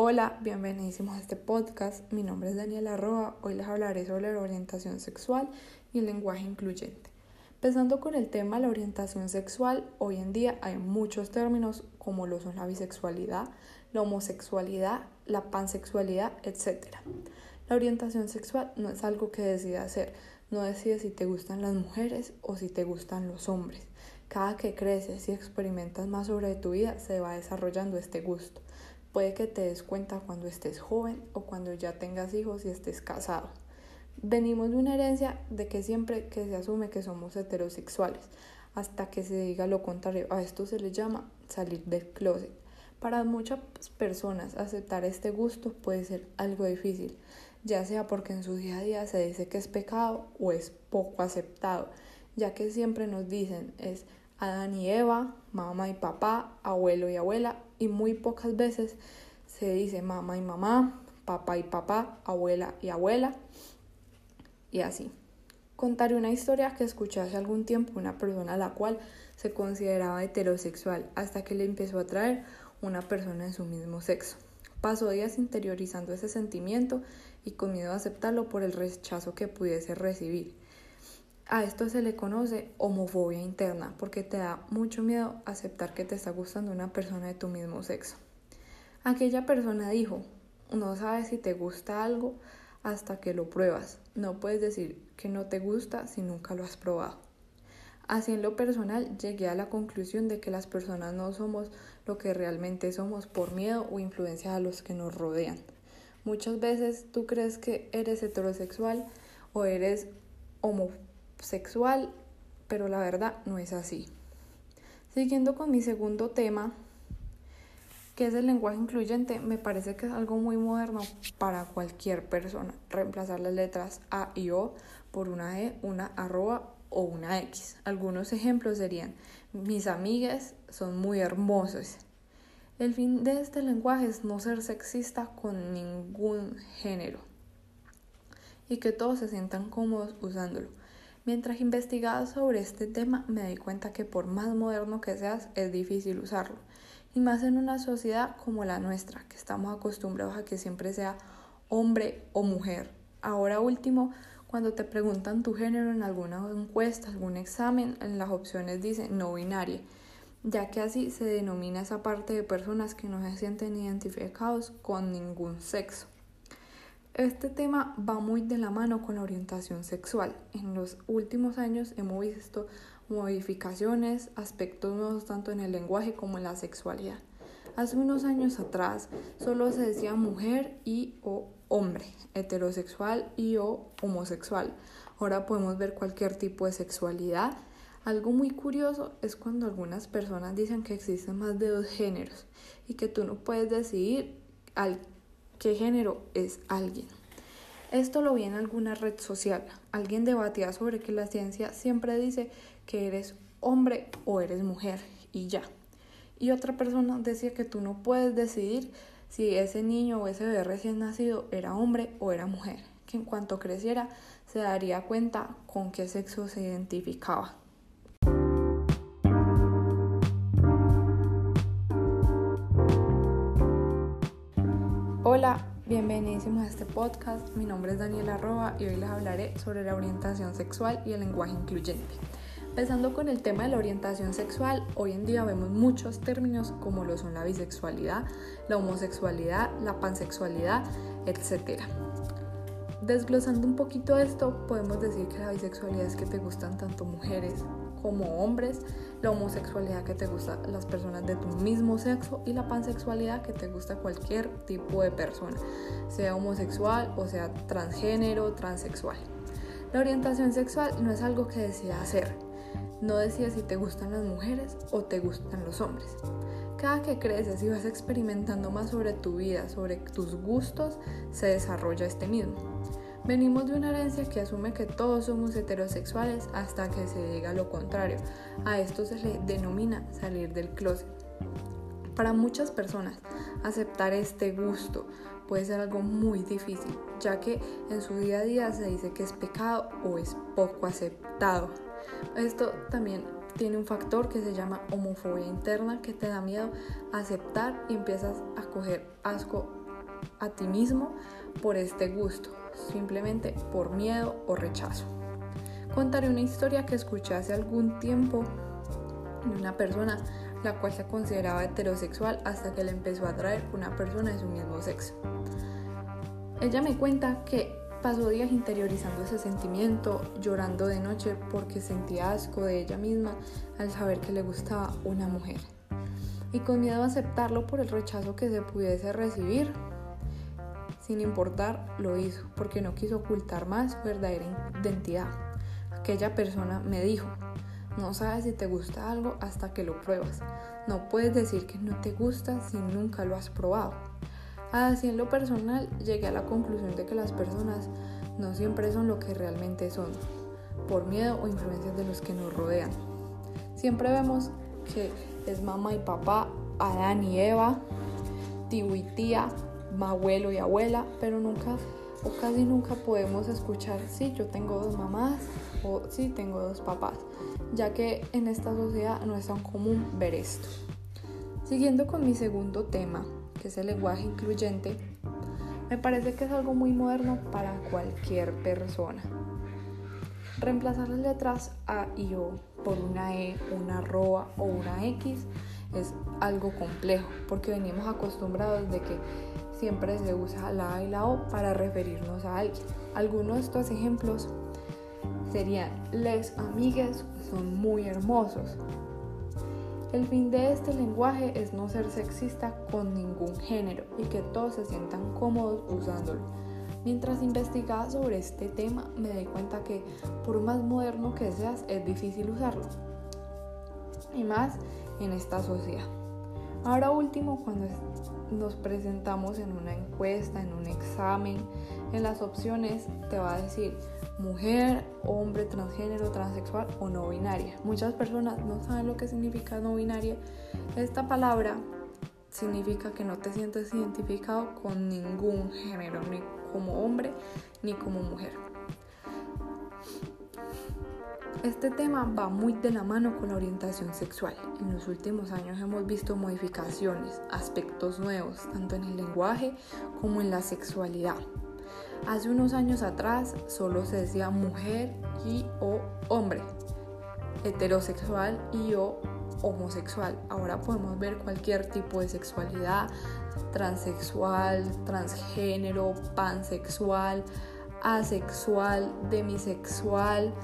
Hola, bienvenidísimos a este podcast. Mi nombre es Daniela Roa. Hoy les hablaré sobre la orientación sexual y el lenguaje incluyente. Empezando con el tema de la orientación sexual, hoy en día hay muchos términos como lo son la bisexualidad, la homosexualidad, la pansexualidad, etc. La orientación sexual no es algo que decidas hacer, no decides si te gustan las mujeres o si te gustan los hombres. Cada que creces y experimentas más sobre tu vida, se va desarrollando este gusto. Puede que te des cuenta cuando estés joven o cuando ya tengas hijos y estés casado. Venimos de una herencia de que siempre que se asume que somos heterosexuales, hasta que se diga lo contrario, a esto se le llama salir del closet. Para muchas personas aceptar este gusto puede ser algo difícil, ya sea porque en su día a día se dice que es pecado o es poco aceptado, ya que siempre nos dicen es Adán y Eva, mamá y papá, abuelo y abuela, y muy pocas veces se dice mamá y mamá, papá y papá, abuela y abuela, y así. Contaré una historia que escuché hace algún tiempo una persona a la cual se consideraba heterosexual hasta que le empezó a atraer una persona de su mismo sexo. Pasó días interiorizando ese sentimiento y con miedo a aceptarlo por el rechazo que pudiese recibir. A esto se le conoce homofobia interna porque te da mucho miedo aceptar que te está gustando una persona de tu mismo sexo. Aquella persona dijo, no sabes si te gusta algo hasta que lo pruebas. No puedes decir que no te gusta si nunca lo has probado. Así en lo personal llegué a la conclusión de que las personas no somos lo que realmente somos por miedo o influencia a los que nos rodean. Muchas veces tú crees que eres heterosexual o eres homofóbico sexual, pero la verdad no es así. Siguiendo con mi segundo tema, que es el lenguaje incluyente, me parece que es algo muy moderno para cualquier persona. Reemplazar las letras A y O por una E, una arroba o una X. Algunos ejemplos serían, mis amigas son muy hermosos. El fin de este lenguaje es no ser sexista con ningún género y que todos se sientan cómodos usándolo. Mientras investigaba sobre este tema me di cuenta que por más moderno que seas es difícil usarlo, y más en una sociedad como la nuestra, que estamos acostumbrados a que siempre sea hombre o mujer. Ahora último, cuando te preguntan tu género en alguna encuesta, algún examen, en las opciones dice no binaria, ya que así se denomina esa parte de personas que no se sienten identificados con ningún sexo. Este tema va muy de la mano con la orientación sexual. En los últimos años hemos visto modificaciones, aspectos nuevos tanto en el lenguaje como en la sexualidad. Hace unos años atrás solo se decía mujer y o hombre, heterosexual y o homosexual. Ahora podemos ver cualquier tipo de sexualidad. Algo muy curioso es cuando algunas personas dicen que existen más de dos géneros y que tú no puedes decidir al qué género es alguien. Esto lo vi en alguna red social. Alguien debatía sobre que la ciencia siempre dice que eres hombre o eres mujer y ya. Y otra persona decía que tú no puedes decidir si ese niño o ese bebé recién nacido era hombre o era mujer, que en cuanto creciera se daría cuenta con qué sexo se identificaba. Hola, bienvenidísimos a este podcast. Mi nombre es Daniela Roa y hoy les hablaré sobre la orientación sexual y el lenguaje incluyente. Empezando con el tema de la orientación sexual, hoy en día vemos muchos términos como lo son la bisexualidad, la homosexualidad, la pansexualidad, etc. Desglosando un poquito esto, podemos decir que la bisexualidad es que te gustan tanto mujeres como hombres, la homosexualidad que te gusta las personas de tu mismo sexo y la pansexualidad que te gusta cualquier tipo de persona, sea homosexual o sea transgénero, transexual. La orientación sexual no es algo que decidas hacer, no decides si te gustan las mujeres o te gustan los hombres. Cada que creces y vas experimentando más sobre tu vida, sobre tus gustos, se desarrolla este mismo. Venimos de una herencia que asume que todos somos heterosexuales hasta que se diga lo contrario. A esto se le denomina salir del closet. Para muchas personas, aceptar este gusto puede ser algo muy difícil, ya que en su día a día se dice que es pecado o es poco aceptado. Esto también tiene un factor que se llama homofobia interna que te da miedo aceptar y empiezas a coger asco a ti mismo por este gusto, simplemente por miedo o rechazo. Contaré una historia que escuché hace algún tiempo de una persona la cual se consideraba heterosexual hasta que le empezó a atraer una persona de su mismo sexo. Ella me cuenta que pasó días interiorizando ese sentimiento, llorando de noche porque sentía asco de ella misma al saber que le gustaba una mujer. Y con miedo a aceptarlo por el rechazo que se pudiese recibir, sin importar, lo hizo porque no quiso ocultar más su verdadera identidad. Aquella persona me dijo, no sabes si te gusta algo hasta que lo pruebas. No puedes decir que no te gusta si nunca lo has probado. Así en lo personal llegué a la conclusión de que las personas no siempre son lo que realmente son, por miedo o influencias de los que nos rodean. Siempre vemos que es mamá y papá, Adán y Eva, tío y tía, abuelo y abuela, pero nunca o casi nunca podemos escuchar, sí, yo tengo dos mamás o sí, tengo dos papás ya que en esta sociedad no es tan común ver esto. Siguiendo con mi segundo tema, que es el lenguaje incluyente, me parece que es algo muy moderno para cualquier persona. Reemplazar las letras A y O por una E, una arroba o una X es algo complejo porque venimos acostumbrados de que siempre se usa la A y la O para referirnos a alguien. Algunos de estos ejemplos serían les amigues son muy hermosos. El fin de este lenguaje es no ser sexista con ningún género y que todos se sientan cómodos usándolo. Mientras investigaba sobre este tema me di cuenta que por más moderno que seas es difícil usarlo. Y más en esta sociedad. Ahora último, cuando nos presentamos en una encuesta, en un examen, en las opciones te va a decir mujer, hombre, transgénero, transexual o no binaria. Muchas personas no saben lo que significa no binaria. Esta palabra significa que no te sientes identificado con ningún género, ni como hombre ni como mujer. Este tema va muy de la mano con la orientación sexual. En los últimos años hemos visto modificaciones, aspectos nuevos, tanto en el lenguaje como en la sexualidad. Hace unos años atrás solo se decía mujer y o hombre, heterosexual y o homosexual. Ahora podemos ver cualquier tipo de sexualidad, transexual, transgénero, pansexual, asexual, demisexual.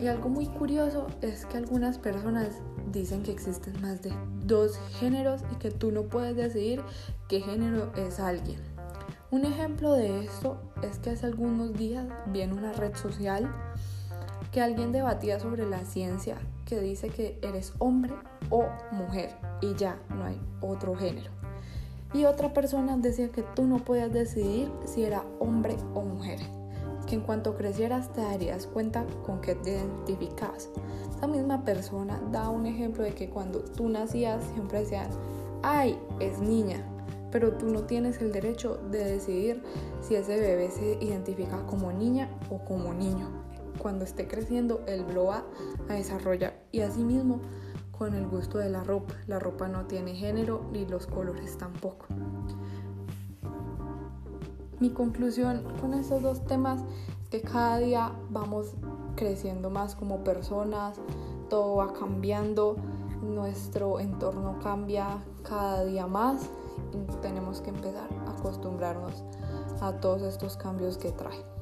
Y algo muy curioso es que algunas personas dicen que existen más de dos géneros y que tú no puedes decidir qué género es alguien. Un ejemplo de esto es que hace algunos días vi en una red social que alguien debatía sobre la ciencia que dice que eres hombre o mujer y ya no hay otro género. Y otra persona decía que tú no podías decidir si era hombre o mujer, en cuanto crecieras te darías cuenta con qué te identificas. Esta misma persona da un ejemplo de que cuando tú nacías siempre decían, ay, es niña, pero tú no tienes el derecho de decidir si ese bebé se identifica como niña o como niño. Cuando esté creciendo, él lo va a desarrollar y asimismo con el gusto de la ropa. La ropa no tiene género ni los colores tampoco. Mi conclusión con estos dos temas que cada día vamos creciendo más como personas, todo va cambiando, nuestro entorno cambia cada día más tenemos que empezar a acostumbrarnos a todos estos cambios que trae.